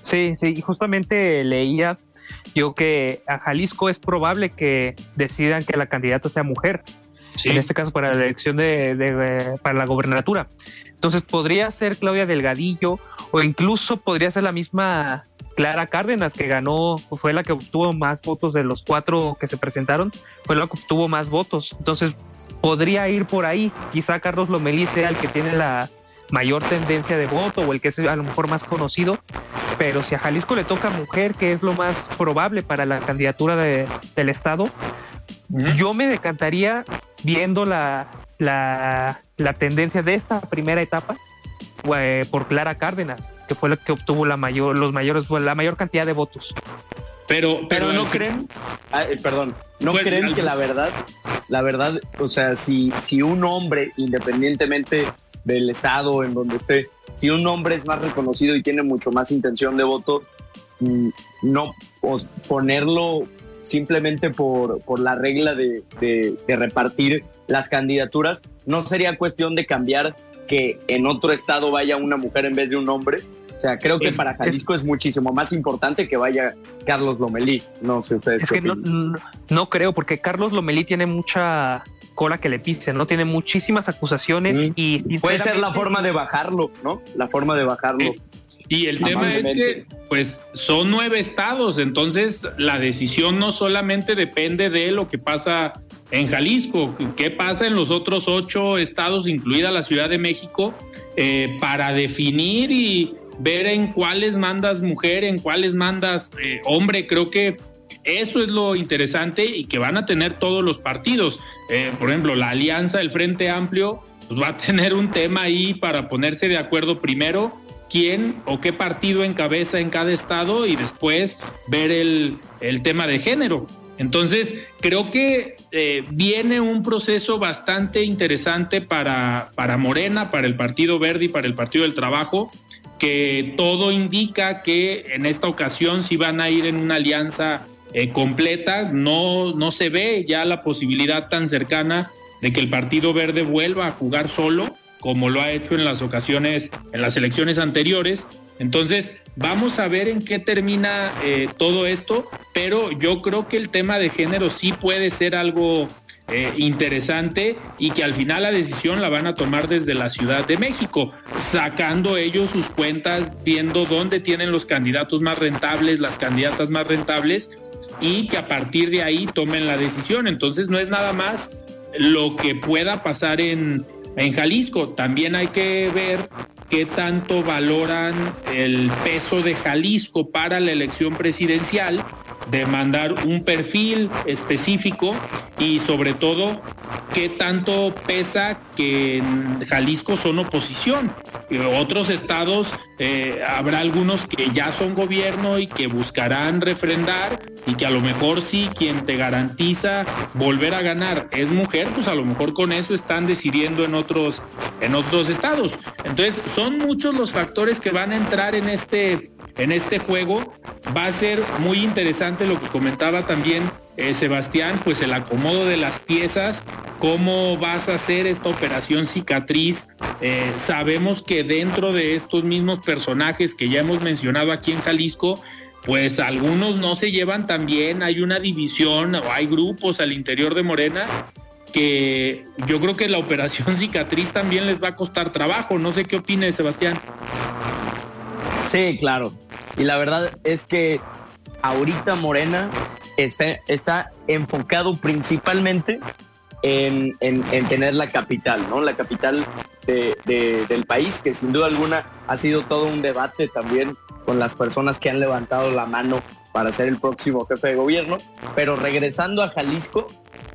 Sí, sí, justamente leía yo que a Jalisco es probable que decidan que la candidata sea mujer. En este caso para la elección de, para la gobernatura. Entonces podría ser Claudia Delgadillo o incluso podría ser la misma Clara Cárdenas que ganó, fue la que obtuvo más votos de los cuatro que se presentaron, fue la que obtuvo más votos. Entonces podría ir por ahí. Quizá Carlos Lomelí sea el que tiene la mayor tendencia de voto o el que es a lo mejor más conocido, pero si a Jalisco le toca mujer, que es lo más probable para la candidatura de, del Estado, yo me decantaría viendo la, la, tendencia de esta primera etapa eh, por Clara Cárdenas, que fue la que obtuvo la mayor, los mayores, la mayor cantidad de votos. Pero, pero, no creen, ah, eh, perdón, no creen que la verdad, la verdad, o sea, si, si un hombre, independientemente del estado en donde esté, si un hombre es más reconocido y tiene mucho más intención de voto, mm, no ponerlo simplemente por, por la regla de, de, repartir las candidaturas, no sería cuestión de cambiar que en otro estado vaya una mujer en vez de un hombre. O sea, creo que para Jalisco es muchísimo más importante que vaya Carlos Lomelí. No sé ustedes. Es que no, no, creo, porque Carlos Lomelí tiene mucha cola que le pise, ¿no? Tiene muchísimas acusaciones y... Puede ser la forma de bajarlo, ¿no? La forma de bajarlo. Y el tema es que, pues, son nueve estados, entonces la decisión no solamente depende de lo que pasa en Jalisco, qué pasa en los otros ocho estados, incluida la Ciudad de México, eh, para definir y ver en cuáles mandas mujer, en cuáles mandas eh, hombre. Creo que eso es lo interesante y que van a tener todos los partidos. Eh, por ejemplo, la alianza del Frente Amplio pues, va a tener un tema ahí para ponerse de acuerdo primero quién o qué partido encabeza en cada estado y después ver el, tema de género. Entonces, creo que eh, viene un proceso bastante interesante para, para Morena, para el Partido Verde y para el Partido del Trabajo, que todo indica que en esta ocasión sí van a ir en una alianza eh, completa. No, no se ve ya la posibilidad tan cercana de que el Partido Verde vuelva a jugar solo como lo ha hecho en las ocasiones, en las elecciones anteriores. Entonces, vamos a ver en qué termina eh, todo esto, pero yo creo que el tema de género sí puede ser algo eh, interesante y que al final la decisión la van a tomar desde la Ciudad de México, sacando ellos sus cuentas, viendo dónde tienen los candidatos más rentables, las candidatas más rentables y que a partir de ahí tomen la decisión. Entonces no es nada más lo que pueda pasar en, en Jalisco también hay que ver qué tanto valoran el peso de Jalisco para la elección presidencial, de mandar un perfil específico y sobre todo qué tanto pesa que en Jalisco son oposición. Otros estados eh, habrá algunos que ya son gobierno y que buscarán refrendar y que a lo mejor sí quien te garantiza volver a ganar es mujer, pues a lo mejor con eso están decidiendo en otros en otros estados. Entonces, son muchos los factores que van a entrar en este en este juego. Va a ser muy interesante lo que comentaba también eh, Sebastián, pues el acomodo de las piezas, cómo vas a hacer esta operación cicatriz. Eh, sabemos que dentro de estos mismos personajes que ya hemos mencionado aquí en Jalisco, pues algunos no se llevan tan bien, hay una división o hay grupos al interior de Morena que yo creo que la operación cicatriz también les va a costar trabajo. No sé qué opine Sebastián. Sí, claro. Y la verdad es que ahorita Morena está, está enfocado principalmente en, tener la capital, ¿no? La capital del país, que sin duda alguna ha sido todo un debate también con las personas que han levantado la mano para ser el próximo jefe de gobierno. Pero regresando a Jalisco,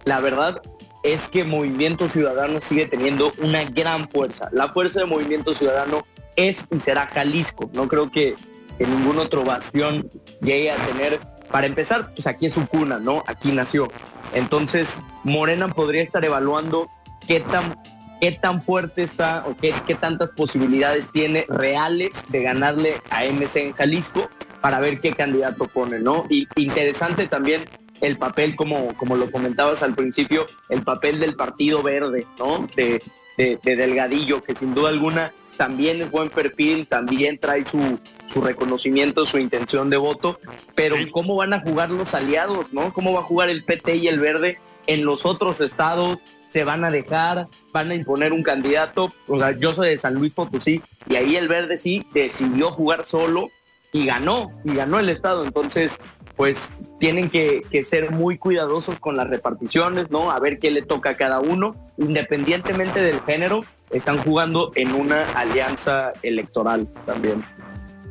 la verdad es que Movimiento Ciudadano sigue teniendo una gran fuerza. La fuerza de Movimiento Ciudadano es y será Jalisco. No creo que, que ningún otro bastión llegue a tener, para empezar, pues aquí es su cuna, ¿no? Aquí nació. Entonces, Morena podría estar evaluando qué tan, qué tan fuerte está o qué, qué tantas posibilidades tiene reales de ganarle a MC en Jalisco para ver qué candidato pone, ¿no? Y interesante también el papel, como, como lo comentabas al principio, el papel del Partido Verde, ¿no? De, de, Delgadillo, que sin duda alguna también es buen perfil, también trae su, su reconocimiento, su intención de voto, pero ¿cómo van a jugar los aliados, no? ¿Cómo va a jugar el PT y el Verde en los otros estados? ¿Se van a dejar? ¿Van a imponer un candidato? O sea, yo soy de San Luis Potosí y ahí el Verde sí decidió jugar solo y ganó, y ganó el estado. Entonces, pues tienen que, ser muy cuidadosos con las reparticiones, ¿no? A ver qué le toca a cada uno, independientemente del género, están jugando en una alianza electoral también.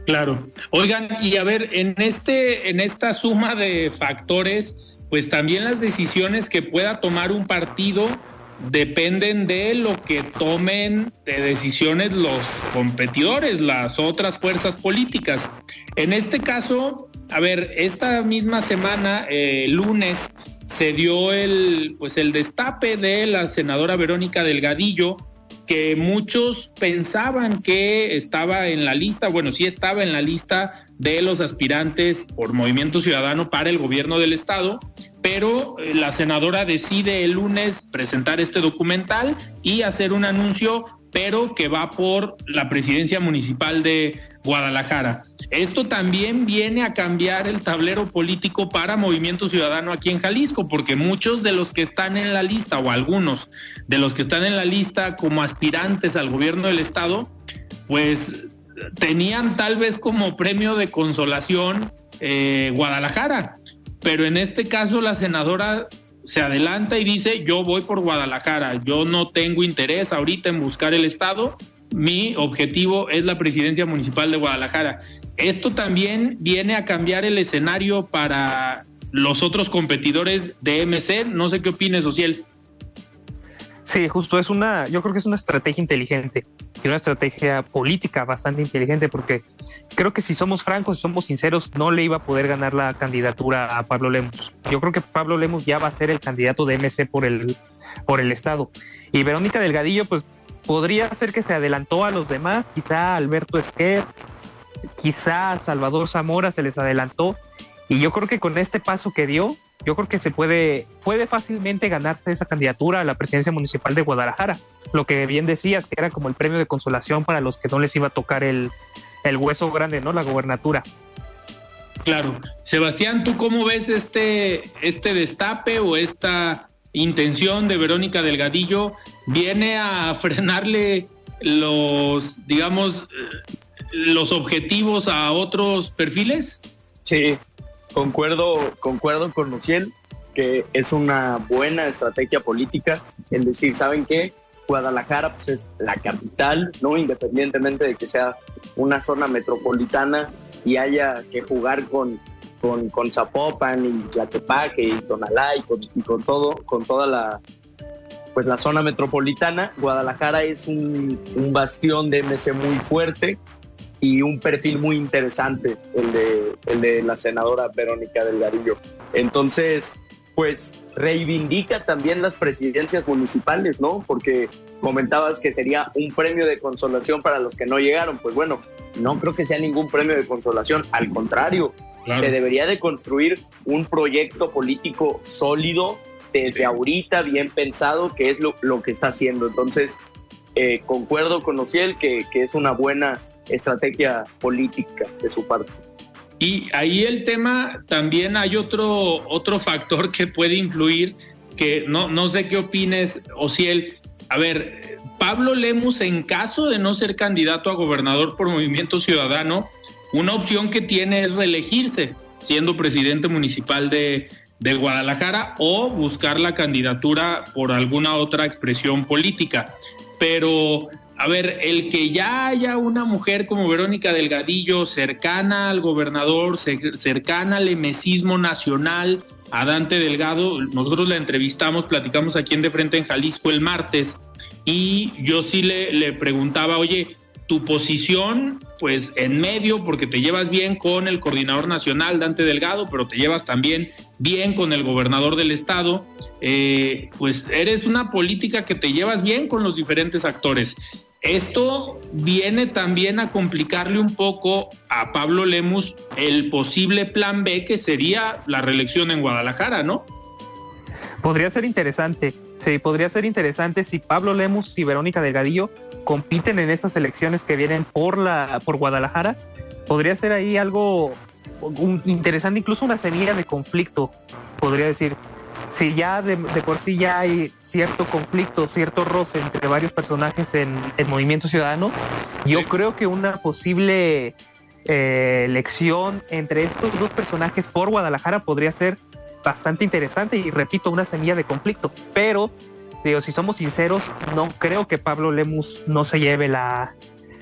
Claro. Oigan, y a ver, en este, en esta suma de factores, pues también las decisiones que pueda tomar un partido dependen de lo que tomen de decisiones los competidores, las otras fuerzas políticas. En este caso, a ver, esta misma semana, eh, lunes, se dio el, pues el destape de la senadora Verónica Delgadillo que muchos pensaban que estaba en la lista, bueno, sí estaba en la lista de los aspirantes por Movimiento Ciudadano para el gobierno del estado, pero eh, la senadora decide el lunes presentar este documental y hacer un anuncio, pero que va por la presidencia municipal de Guadalajara. Esto también viene a cambiar el tablero político para Movimiento Ciudadano aquí en Jalisco, porque muchos de los que están en la lista, o algunos de los que están en la lista como aspirantes al gobierno del Estado, pues tenían tal vez como premio de consolación eh, Guadalajara, pero en este caso la senadora se adelanta y dice, yo voy por Guadalajara, yo no tengo interés ahorita en buscar el Estado, mi objetivo es la presidencia municipal de Guadalajara. Esto también viene a cambiar el escenario para los otros competidores de MC. No sé qué opines, Ociel. Sí, justo es una, yo creo que es una estrategia inteligente y una estrategia política bastante inteligente porque creo que si somos francos, si somos sinceros, no le iba a poder ganar la candidatura a Pablo Lemos. Yo creo que Pablo Lemos ya va a ser el candidato de MC por el, por el Estado. Y Verónica Delgadillo, pues podría ser que se adelantó a los demás, quizá Alberto Esquer, quizá Salvador Zamora se les adelantó. Y yo creo que con este paso que dio, yo creo que se puede, puede fácilmente ganarse esa candidatura a la presidencia municipal de Guadalajara. Lo que bien decías, que era como el premio de consolación para los que no les iba a tocar el, el hueso grande, ¿no? La gobernatura. Claro. Sebastián, ¿tú cómo ves este, este destape o esta intención de Verónica Delgadillo? ¿Viene a frenarle los, digamos, eh, los objetivos a otros perfiles? Sí, concuerdo, concuerdo con Luciel que es una buena estrategia política el decir, ¿saben qué? Guadalajara pues, es la capital, ¿no? Independientemente de que sea una zona metropolitana y haya que jugar con, con, Zapopan y Tlaquepaque y Tonalá y con, y con todo, con toda la, pues la zona metropolitana. Guadalajara es un, un bastión de MC muy fuerte y un perfil muy interesante, el de, el de la senadora Verónica Delgadillo. Entonces, pues reivindica también las presidencias municipales, ¿no? Porque comentabas que sería un premio de consolación para los que no llegaron. Pues bueno, no creo que sea ningún premio de consolación, al contrario, se debería de construir un proyecto político sólido desde ahorita, bien pensado, que es lo, lo que está haciendo. Entonces, eh, concuerdo con Ociel que, que es una buena estrategia política de su parte. Y ahí el tema, también hay otro, otro factor que puede influir, que no, no sé qué opines, Ociel. A ver, Pablo Lemus, en caso de no ser candidato a gobernador por Movimiento Ciudadano, una opción que tiene es reelegirse, siendo presidente municipal de, de Guadalajara o buscar la candidatura por alguna otra expresión política. Pero a ver, el que ya haya una mujer como Verónica Delgadillo cercana al gobernador, cercana al emesismo nacional, a Dante Delgado, nosotros la entrevistamos, platicamos aquí en De Frente en Jalisco el martes, y yo sí le, le preguntaba, oye, tu posición, pues en medio, porque te llevas bien con el coordinador nacional, Dante Delgado, pero te llevas también bien con el gobernador del estado, eh, pues eres una política que te llevas bien con los diferentes actores. Esto viene también a complicarle un poco a Pablo Lemus el posible plan B que sería la reelección en Guadalajara, ¿no? Podría ser interesante, sí, podría ser interesante si Pablo Lemus y Verónica Delgadillo compiten en estas elecciones que vienen por la por Guadalajara. Podría ser ahí algo interesante, incluso una semilla de conflicto, podría decir si ya de, por sí ya hay cierto conflicto, cierto roce entre varios personajes en el Movimiento Ciudadano, yo creo que una posible eh, elección entre estos dos personajes por Guadalajara podría ser bastante interesante y repito, una semilla de conflicto. Pero, digo, si somos sinceros, no creo que Pablo Lemus no se lleve la,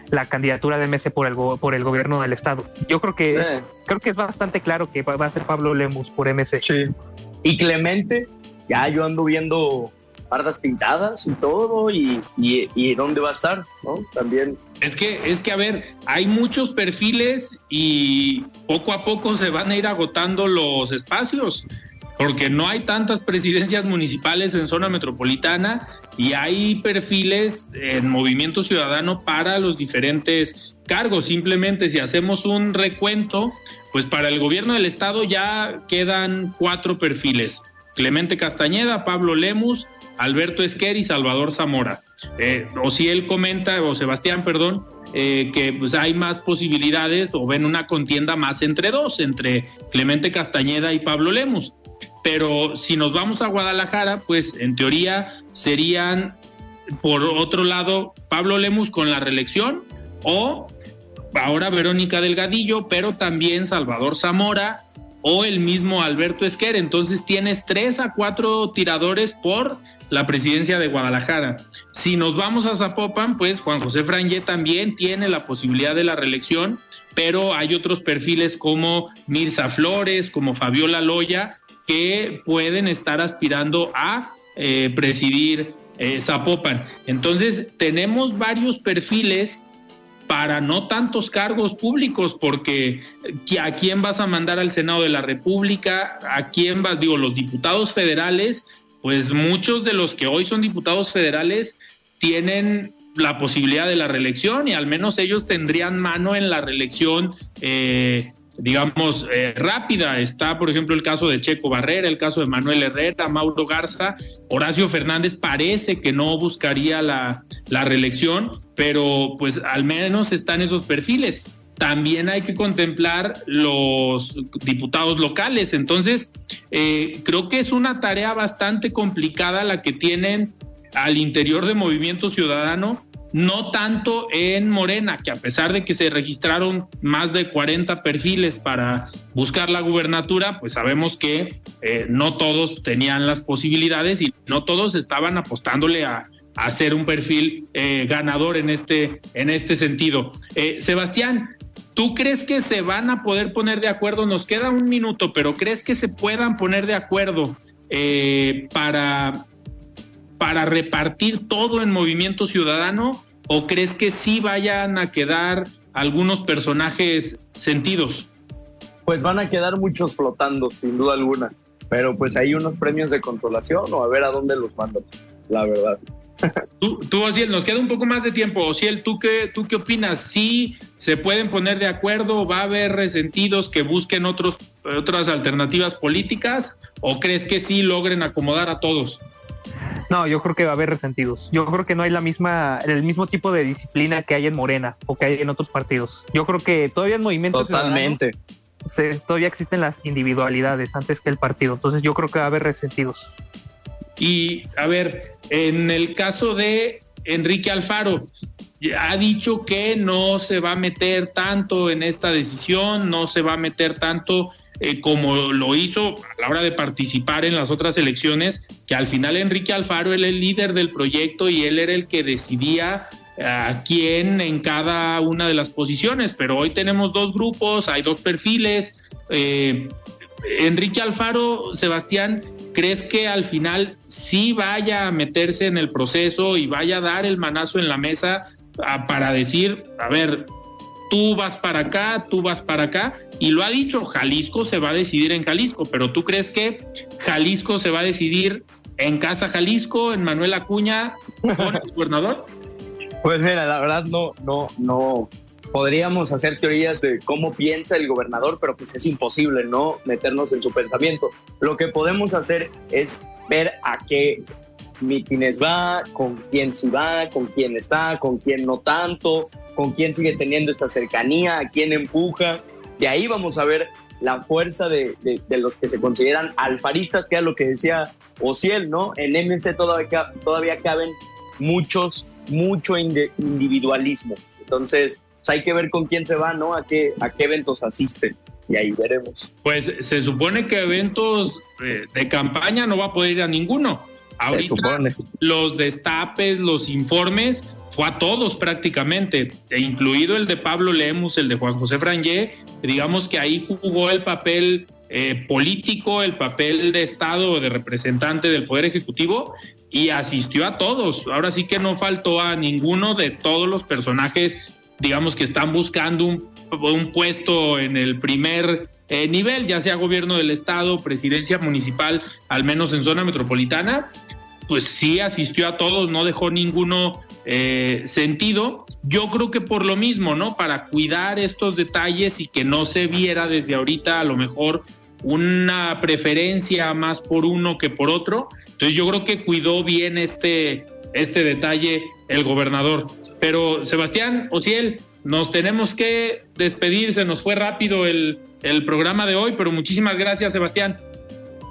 la candidatura de MS por el, por el gobierno del estado. Yo creo que eh. creo que es bastante claro que va a ser Pablo Lemus por MC. Sí. Y Clemente, ya yo ando viendo pardas pintadas y todo, y, y, dónde va a estar, ¿no? También. Es que, es que, a ver, hay muchos perfiles y poco a poco se van a ir agotando los espacios, porque no hay tantas presidencias municipales en zona metropolitana y hay perfiles en Movimiento Ciudadano para los diferentes cargos. Simplemente si hacemos un recuento, pues para el gobierno del estado ya quedan cuatro perfiles. Clemente Castañeda, Pablo Lemus, Alberto Esquer y Salvador Zamora. Eh, o si él comenta, o Sebastián, perdón, eh, que pues hay más posibilidades o ven una contienda más entre dos, entre Clemente Castañeda y Pablo Lemus. Pero si nos vamos a Guadalajara, pues en teoría serían, por otro lado, Pablo Lemus con la reelección o ahora Verónica Delgadillo, pero también Salvador Zamora o el mismo Alberto Esquer. Entonces tienes tres a cuatro tiradores por la presidencia de Guadalajara. Si nos vamos a Zapopan, pues Juan José Frangé también tiene la posibilidad de la reelección, pero hay otros perfiles como Mirza Flores, como Fabiola Loya, que pueden estar aspirando a eh, presidir eh, Zapopan. Entonces, tenemos varios perfiles para no tantos cargos públicos, porque eh, ¿a quién vas a mandar al Senado de la República? ¿A quién vas? Digo, los diputados federales pues muchos de los que hoy son diputados federales tienen la posibilidad de la reelección y al menos ellos tendrían mano en la reelección, eh, digamos, eh, rápida. Está, por ejemplo, el caso de Checo Barrera, el caso de Manuel Herrera, Mauro Garza, Horacio Fernández parece que no buscaría la, la reelección, pero pues al menos están esos perfiles también hay que contemplar los diputados locales. Entonces, eh, creo que es una tarea bastante complicada la que tienen al interior de Movimiento Ciudadano, no tanto en Morena, que a pesar de que se registraron más de 40 perfiles para buscar la gubernatura, pues sabemos que eh, no todos tenían las posibilidades y no todos estaban apostándole a, hacer un perfil eh, ganador en este, en este sentido. Sebastián, ¿Tú crees que se van a poder poner de acuerdo? Nos queda un minuto, pero ¿crees que se puedan poner de acuerdo eh, para, para repartir todo en movimiento ciudadano? ¿O crees que sí vayan a quedar algunos personajes sentidos? Pues van a quedar muchos flotando, sin duda alguna. Pero pues hay unos premios de controlación o a ver a dónde los mando, la verdad. Tú, tú nos queda un poco más de tiempo. Ociel, ¿tú qué, ¿tú qué opinas? ¿Sí se pueden poner de acuerdo? ¿Va a haber resentidos que busquen otros, otras alternativas políticas? ¿O crees que sí logren acomodar a todos? No, yo creo que va a haber resentidos. Yo creo que no hay la misma, el mismo tipo de disciplina que hay en Morena o que hay en otros partidos. Yo creo que todavía en movimiento totalmente todavía existen las individualidades antes que el partido. Entonces yo creo que va a haber resentidos. Y a ver, en el caso de Enrique Alfaro, ha dicho que no se va a meter tanto en esta decisión, no se va a meter tanto eh, como lo hizo a la hora de participar en las otras elecciones, que al final Enrique Alfaro era el líder del proyecto y él era el que decidía a quién en cada una de las posiciones, pero hoy tenemos dos grupos, hay dos perfiles. Eh, Enrique Alfaro, Sebastián, ¿crees que al final sí vaya a meterse en el proceso y vaya a dar el manazo en la mesa para decir, a ver, tú vas para acá, tú vas para acá? Y lo ha dicho, Jalisco se va a decidir en Jalisco, pero ¿tú crees que Jalisco se va a decidir en Casa Jalisco, en Manuel Acuña, con el gobernador? Pues mira, la verdad no, no, no, podríamos hacer teorías de cómo piensa el gobernador, pero pues es imposible, ¿no? Meternos en su pensamiento. Lo que podemos hacer es ver a qué mítines va, con quién sí va, con quién está, con quién no tanto, con quién sigue teniendo esta cercanía, a quién empuja. De ahí vamos a ver la fuerza de, de, los que se consideran alfaristas, que es lo que decía Ociel, ¿no? En MC todavía, todavía caben muchos, mucho individualismo. Entonces, pues, hay que ver con quién se va, ¿no? A qué, a qué eventos asisten y ahí veremos. Pues se supone que eventos de, campaña no va a poder ir a ninguno. se supone. Los destapes, los informes, fue a todos prácticamente, e incluido el de Pablo Lemus, el de Juan José Frangé, digamos que ahí jugó el papel eh, político, el papel de Estado, de representante del Poder Ejecutivo, y asistió a todos. Ahora sí que no faltó a ninguno de todos los personajes digamos que están buscando un, puesto en el primer eh, nivel, ya sea gobierno del estado, presidencia municipal, al menos en zona metropolitana, pues sí asistió a todos, no dejó ninguno eh, sentido. Yo creo que por lo mismo, ¿no? Para cuidar estos detalles y que no se viera desde ahorita a lo mejor una preferencia más por uno que por otro. Entonces yo creo que cuidó bien este, este detalle el gobernador. Pero Sebastián Ociel, nos tenemos que despedir, se nos fue rápido el, el programa de hoy, pero muchísimas gracias Sebastián.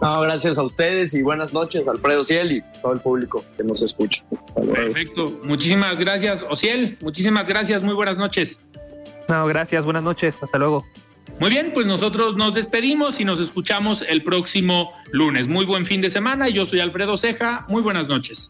No, gracias a ustedes y buenas noches, Alfredo Ciel y todo el público que nos escucha. Perfecto, muchísimas gracias, Ociel, muchísimas gracias, muy buenas noches. No, gracias, buenas noches, hasta luego. Muy bien, pues nosotros nos despedimos y nos escuchamos el próximo lunes. Muy buen fin de semana, yo soy Alfredo Ceja, muy buenas noches.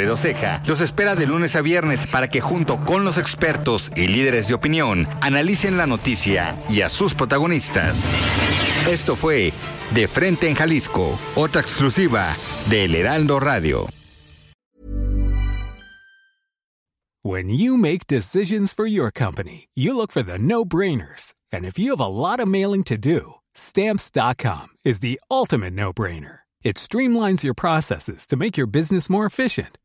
Alfredo Ceja los espera de lunes a viernes para que junto con los expertos y líderes de opinión analicen la noticia y a sus protagonistas. Esto fue De Frente en Jalisco, otra exclusiva de El Heraldo Radio. When you make decisions for your company, you look for the no-brainers. And if you have a lot of mailing to do, stamps.com is the ultimate no-brainer. It streamlines your processes to make your business more efficient,